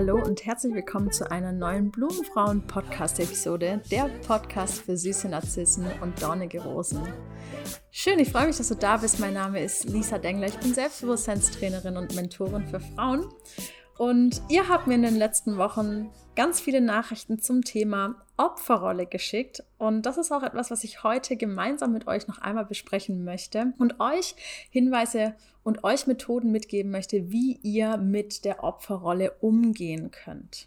Hallo und herzlich willkommen zu einer neuen Blumenfrauen-Podcast-Episode, der Podcast für süße Narzissen und dornige Rosen. Schön, ich freue mich, dass du da bist. Mein Name ist Lisa Dengler. Ich bin Selbstbewusstseinstrainerin und Mentorin für Frauen. Und ihr habt mir in den letzten Wochen ganz viele Nachrichten zum Thema Opferrolle geschickt. Und das ist auch etwas, was ich heute gemeinsam mit euch noch einmal besprechen möchte und euch Hinweise und euch Methoden mitgeben möchte, wie ihr mit der Opferrolle umgehen könnt.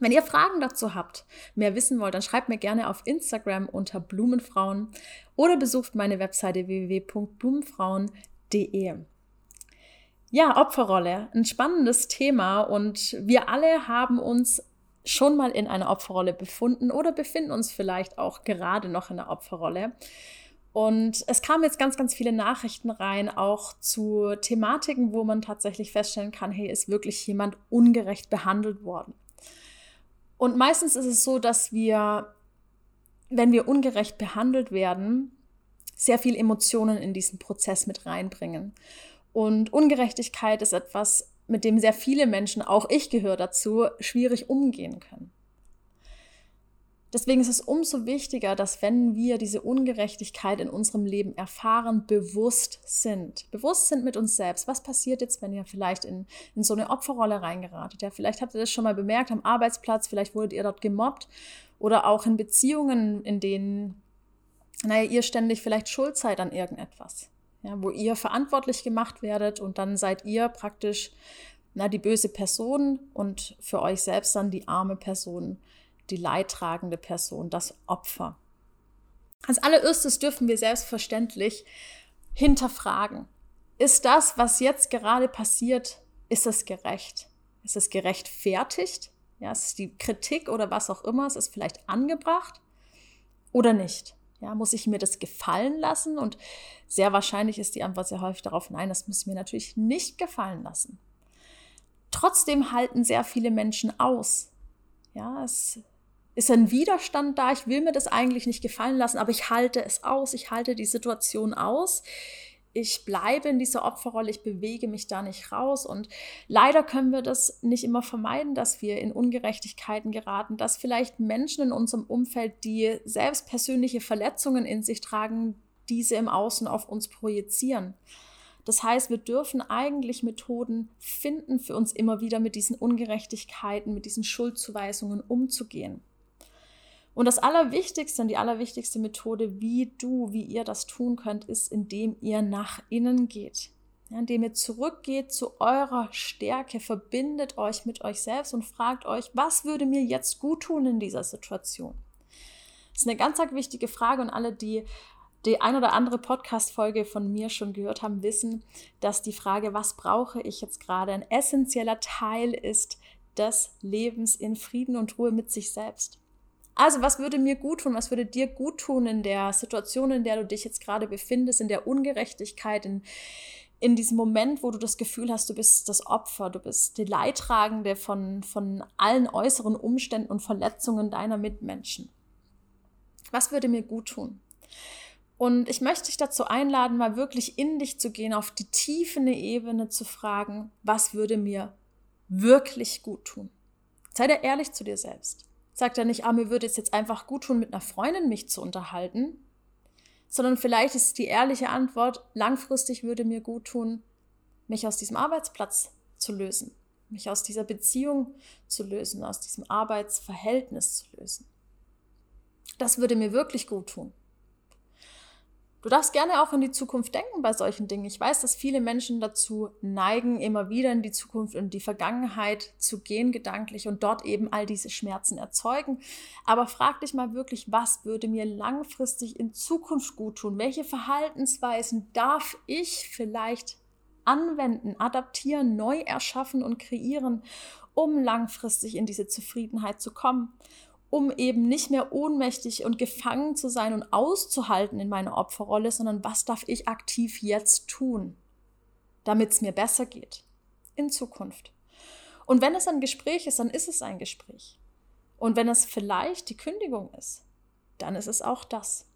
Wenn ihr Fragen dazu habt, mehr wissen wollt, dann schreibt mir gerne auf Instagram unter Blumenfrauen oder besucht meine Webseite www.blumenfrauen.de. Ja, Opferrolle, ein spannendes Thema und wir alle haben uns schon mal in einer Opferrolle befunden oder befinden uns vielleicht auch gerade noch in der Opferrolle. Und es kamen jetzt ganz, ganz viele Nachrichten rein, auch zu Thematiken, wo man tatsächlich feststellen kann, hey, ist wirklich jemand ungerecht behandelt worden. Und meistens ist es so, dass wir, wenn wir ungerecht behandelt werden, sehr viel Emotionen in diesen Prozess mit reinbringen. Und Ungerechtigkeit ist etwas, mit dem sehr viele Menschen, auch ich gehöre dazu, schwierig umgehen können. Deswegen ist es umso wichtiger, dass wenn wir diese Ungerechtigkeit in unserem Leben erfahren, bewusst sind. Bewusst sind mit uns selbst. Was passiert jetzt, wenn ihr vielleicht in, in so eine Opferrolle reingeratet? Ja, vielleicht habt ihr das schon mal bemerkt am Arbeitsplatz, vielleicht wurdet ihr dort gemobbt oder auch in Beziehungen, in denen, naja, ihr ständig vielleicht schuld seid an irgendetwas ja, wo ihr verantwortlich gemacht werdet und dann seid ihr praktisch na, die böse Person und für euch selbst dann die arme Person, die leidtragende Person, das Opfer. Als allererstes dürfen wir selbstverständlich hinterfragen. Ist das, was jetzt gerade passiert, ist es gerecht? Ist es gerechtfertigt? Ja, ist die Kritik oder was auch immer, ist es vielleicht angebracht oder nicht? Ja, muss ich mir das gefallen lassen? Und sehr wahrscheinlich ist die Antwort sehr häufig darauf, nein, das muss ich mir natürlich nicht gefallen lassen. Trotzdem halten sehr viele Menschen aus. Ja, es ist ein Widerstand da, ich will mir das eigentlich nicht gefallen lassen, aber ich halte es aus, ich halte die Situation aus ich bleibe in dieser Opferrolle, ich bewege mich da nicht raus. Und leider können wir das nicht immer vermeiden, dass wir in Ungerechtigkeiten geraten, dass vielleicht Menschen in unserem Umfeld, die selbst persönliche Verletzungen in sich tragen, diese im Außen auf uns projizieren. Das heißt, wir dürfen eigentlich Methoden finden, für uns immer wieder mit diesen Ungerechtigkeiten, mit diesen Schuldzuweisungen umzugehen. Und das Allerwichtigste und die allerwichtigste Methode, wie du, wie ihr das tun könnt, ist, indem ihr nach innen geht. Ja, indem ihr zurückgeht zu eurer Stärke, verbindet euch mit euch selbst und fragt euch, was würde mir jetzt gut tun in dieser Situation? Das ist eine ganz wichtige Frage und alle, die die ein oder andere Podcast-Folge von mir schon gehört haben, wissen, dass die Frage, was brauche ich jetzt gerade, ein essentieller Teil ist des Lebens in Frieden und Ruhe mit sich selbst. Also, was würde mir gut tun? Was würde dir gut tun in der Situation, in der du dich jetzt gerade befindest, in der Ungerechtigkeit, in, in diesem Moment, wo du das Gefühl hast, du bist das Opfer, du bist die Leidtragende von, von allen äußeren Umständen und Verletzungen deiner Mitmenschen? Was würde mir gut tun? Und ich möchte dich dazu einladen, mal wirklich in dich zu gehen, auf die tiefere Ebene zu fragen, was würde mir wirklich gut tun? Sei dir ehrlich zu dir selbst sagt er nicht, ah, mir würde es jetzt einfach gut tun, mit einer Freundin mich zu unterhalten, sondern vielleicht ist die ehrliche Antwort, langfristig würde mir gut tun, mich aus diesem Arbeitsplatz zu lösen, mich aus dieser Beziehung zu lösen, aus diesem Arbeitsverhältnis zu lösen. Das würde mir wirklich gut tun. Du darfst gerne auch in die Zukunft denken bei solchen Dingen. Ich weiß, dass viele Menschen dazu neigen, immer wieder in die Zukunft und die Vergangenheit zu gehen, gedanklich und dort eben all diese Schmerzen erzeugen. Aber frag dich mal wirklich, was würde mir langfristig in Zukunft gut tun? Welche Verhaltensweisen darf ich vielleicht anwenden, adaptieren, neu erschaffen und kreieren, um langfristig in diese Zufriedenheit zu kommen? Um eben nicht mehr ohnmächtig und gefangen zu sein und auszuhalten in meiner Opferrolle, sondern was darf ich aktiv jetzt tun, damit es mir besser geht in Zukunft. Und wenn es ein Gespräch ist, dann ist es ein Gespräch. Und wenn es vielleicht die Kündigung ist, dann ist es auch das.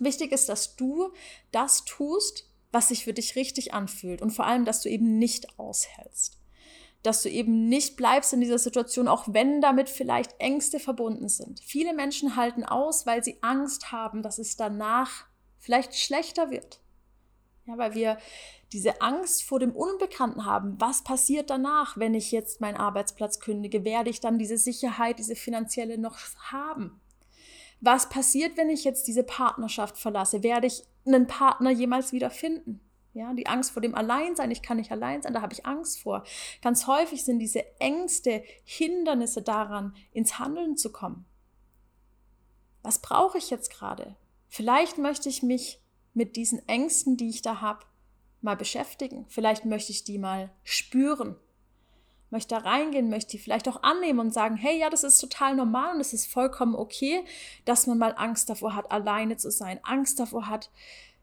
Wichtig ist, dass du das tust, was sich für dich richtig anfühlt und vor allem, dass du eben nicht aushältst. Dass du eben nicht bleibst in dieser Situation, auch wenn damit vielleicht Ängste verbunden sind. Viele Menschen halten aus, weil sie Angst haben, dass es danach vielleicht schlechter wird. Ja, weil wir diese Angst vor dem Unbekannten haben. Was passiert danach, wenn ich jetzt meinen Arbeitsplatz kündige? Werde ich dann diese Sicherheit, diese finanzielle noch haben? Was passiert, wenn ich jetzt diese Partnerschaft verlasse? Werde ich einen Partner jemals wieder finden? Ja, die Angst vor dem Alleinsein, ich kann nicht allein sein, da habe ich Angst vor. Ganz häufig sind diese Ängste Hindernisse daran, ins Handeln zu kommen. Was brauche ich jetzt gerade? Vielleicht möchte ich mich mit diesen Ängsten, die ich da habe, mal beschäftigen. Vielleicht möchte ich die mal spüren. Möchte da reingehen, möchte die vielleicht auch annehmen und sagen, hey, ja, das ist total normal und es ist vollkommen okay, dass man mal Angst davor hat, alleine zu sein, Angst davor hat,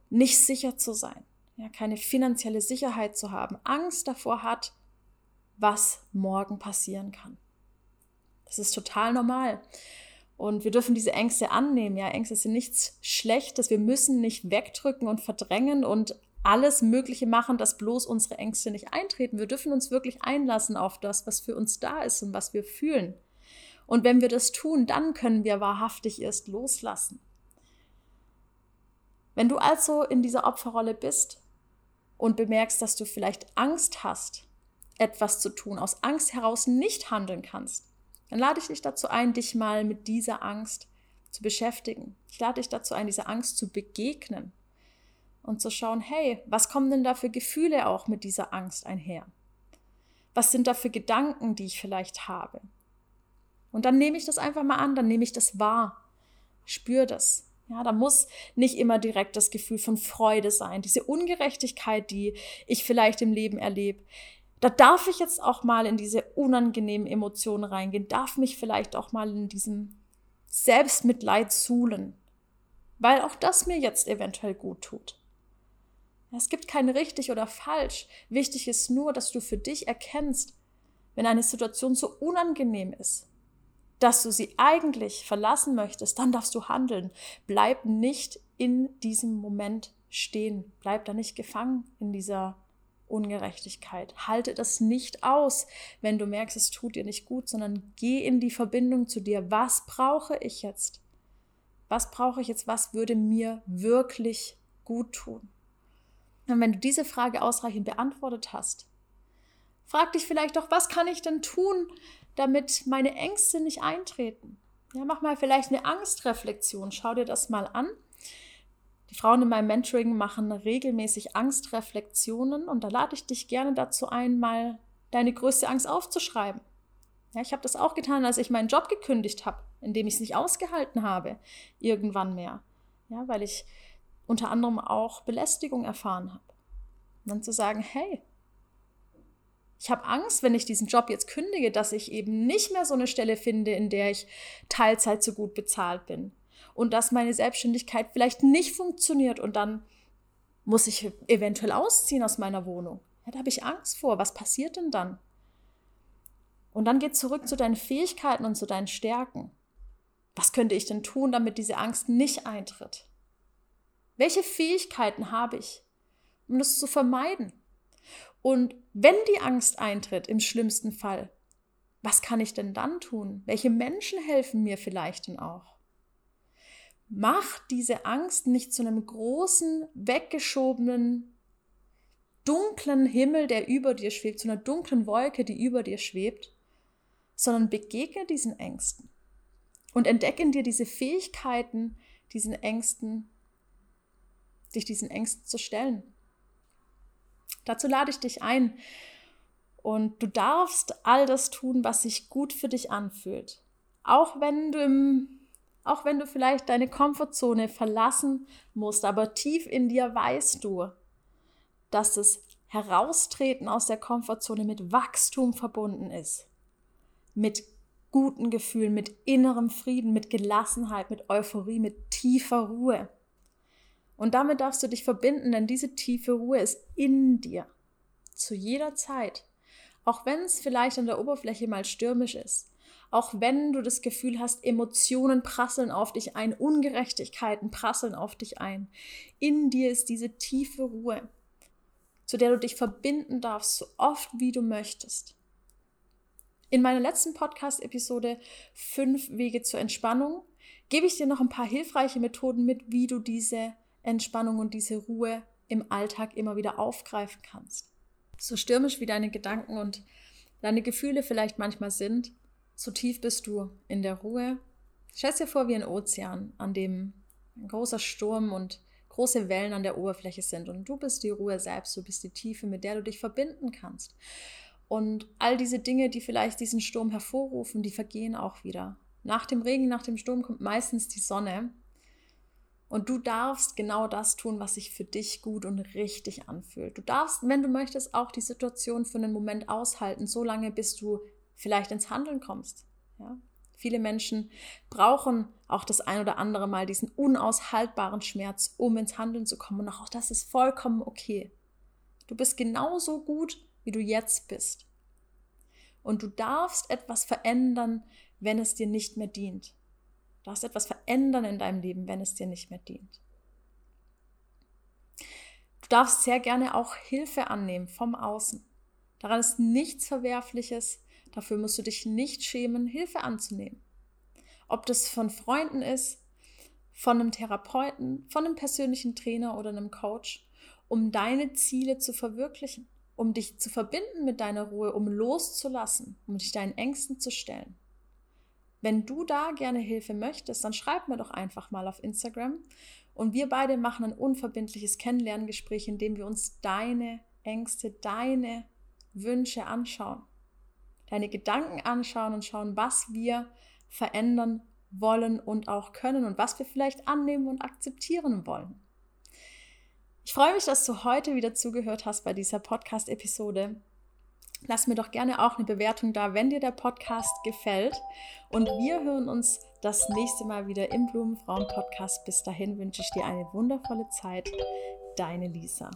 nicht sicher zu sein, ja, keine finanzielle Sicherheit zu haben, Angst davor hat, was morgen passieren kann. Das ist total normal. Und wir dürfen diese Ängste annehmen. Ja, Ängste sind nichts Schlechtes. Wir müssen nicht wegdrücken und verdrängen und alles Mögliche machen, dass bloß unsere Ängste nicht eintreten. Wir dürfen uns wirklich einlassen auf das, was für uns da ist und was wir fühlen. Und wenn wir das tun, dann können wir wahrhaftig erst loslassen. Wenn du also in dieser Opferrolle bist und bemerkst, dass du vielleicht Angst hast, etwas zu tun, aus Angst heraus nicht handeln kannst, dann lade ich dich dazu ein, dich mal mit dieser Angst zu beschäftigen. Ich lade dich dazu ein, dieser Angst zu begegnen und zu schauen, hey, was kommen denn da für Gefühle auch mit dieser Angst einher? Was sind da für Gedanken, die ich vielleicht habe? Und dann nehme ich das einfach mal an, dann nehme ich das wahr, spüre das. Ja, da muss nicht immer direkt das Gefühl von Freude sein, diese Ungerechtigkeit, die ich vielleicht im Leben erlebe da darf ich jetzt auch mal in diese unangenehmen Emotionen reingehen, darf mich vielleicht auch mal in diesem Selbstmitleid suhlen, weil auch das mir jetzt eventuell gut tut. Es gibt kein richtig oder falsch. Wichtig ist nur, dass du für dich erkennst, wenn eine Situation so unangenehm ist, dass du sie eigentlich verlassen möchtest, dann darfst du handeln. Bleib nicht in diesem Moment stehen. Bleib da nicht gefangen in dieser Ungerechtigkeit. Halte das nicht aus, wenn du merkst, es tut dir nicht gut, sondern geh in die Verbindung zu dir. Was brauche ich jetzt? Was brauche ich jetzt? Was würde mir wirklich gut tun? Und wenn du diese Frage ausreichend beantwortet hast, frag dich vielleicht auch, was kann ich denn tun, damit meine Ängste nicht eintreten? Ja, mach mal vielleicht eine Angstreflexion. Schau dir das mal an die Frauen in meinem Mentoring machen regelmäßig Angstreflexionen und da lade ich dich gerne dazu ein, mal deine größte Angst aufzuschreiben. Ja, ich habe das auch getan, als ich meinen Job gekündigt habe, in dem ich es nicht ausgehalten habe, irgendwann mehr. Ja, weil ich unter anderem auch Belästigung erfahren habe. Und dann zu sagen, hey, ich habe Angst, wenn ich diesen Job jetzt kündige, dass ich eben nicht mehr so eine Stelle finde, in der ich Teilzeit so gut bezahlt bin und dass meine Selbstständigkeit vielleicht nicht funktioniert und dann muss ich eventuell ausziehen aus meiner Wohnung. Ja, da habe ich Angst vor. Was passiert denn dann? Und dann geht zurück zu deinen Fähigkeiten und zu deinen Stärken. Was könnte ich denn tun, damit diese Angst nicht eintritt? Welche Fähigkeiten habe ich, um das zu vermeiden? Und wenn die Angst eintritt, im schlimmsten Fall, was kann ich denn dann tun? Welche Menschen helfen mir vielleicht denn auch? Mach diese Angst nicht zu einem großen, weggeschobenen, dunklen Himmel, der über dir schwebt, zu einer dunklen Wolke, die über dir schwebt, sondern begegne diesen Ängsten und entdecke in dir diese Fähigkeiten, diesen Ängsten, dich diesen Ängsten zu stellen. Dazu lade ich dich ein und du darfst all das tun, was sich gut für dich anfühlt. Auch wenn du im auch wenn du vielleicht deine Komfortzone verlassen musst, aber tief in dir weißt du, dass das Heraustreten aus der Komfortzone mit Wachstum verbunden ist, mit guten Gefühlen, mit innerem Frieden, mit Gelassenheit, mit Euphorie, mit tiefer Ruhe. Und damit darfst du dich verbinden, denn diese tiefe Ruhe ist in dir, zu jeder Zeit. Auch wenn es vielleicht an der Oberfläche mal stürmisch ist, auch wenn du das Gefühl hast, Emotionen prasseln auf dich ein, Ungerechtigkeiten prasseln auf dich ein. In dir ist diese tiefe Ruhe, zu der du dich verbinden darfst, so oft wie du möchtest. In meiner letzten Podcast-Episode Fünf Wege zur Entspannung gebe ich dir noch ein paar hilfreiche Methoden mit, wie du diese Entspannung und diese Ruhe im Alltag immer wieder aufgreifen kannst. So stürmisch wie deine Gedanken und deine Gefühle vielleicht manchmal sind, so tief bist du in der Ruhe. Stell dir vor wie ein Ozean, an dem ein großer Sturm und große Wellen an der Oberfläche sind. Und du bist die Ruhe selbst, du bist die Tiefe, mit der du dich verbinden kannst. Und all diese Dinge, die vielleicht diesen Sturm hervorrufen, die vergehen auch wieder. Nach dem Regen, nach dem Sturm kommt meistens die Sonne. Und du darfst genau das tun, was sich für dich gut und richtig anfühlt. Du darfst, wenn du möchtest, auch die Situation für einen Moment aushalten, so lange, bis du vielleicht ins Handeln kommst. Ja? Viele Menschen brauchen auch das ein oder andere Mal diesen unaushaltbaren Schmerz, um ins Handeln zu kommen. Und auch das ist vollkommen okay. Du bist genauso gut, wie du jetzt bist. Und du darfst etwas verändern, wenn es dir nicht mehr dient. Darfst etwas verändern in deinem Leben, wenn es dir nicht mehr dient. Du darfst sehr gerne auch Hilfe annehmen vom Außen. Daran ist nichts Verwerfliches. Dafür musst du dich nicht schämen, Hilfe anzunehmen. Ob das von Freunden ist, von einem Therapeuten, von einem persönlichen Trainer oder einem Coach, um deine Ziele zu verwirklichen um dich zu verbinden mit deiner Ruhe, um loszulassen, um dich deinen Ängsten zu stellen. Wenn du da gerne Hilfe möchtest, dann schreib mir doch einfach mal auf Instagram und wir beide machen ein unverbindliches Kennenlerngespräch, in dem wir uns deine Ängste, deine Wünsche anschauen, deine Gedanken anschauen und schauen, was wir verändern wollen und auch können und was wir vielleicht annehmen und akzeptieren wollen. Ich freue mich, dass du heute wieder zugehört hast bei dieser Podcast-Episode. Lass mir doch gerne auch eine Bewertung da, wenn dir der Podcast gefällt. Und wir hören uns das nächste Mal wieder im Blumenfrauen-Podcast. Bis dahin wünsche ich dir eine wundervolle Zeit. Deine Lisa.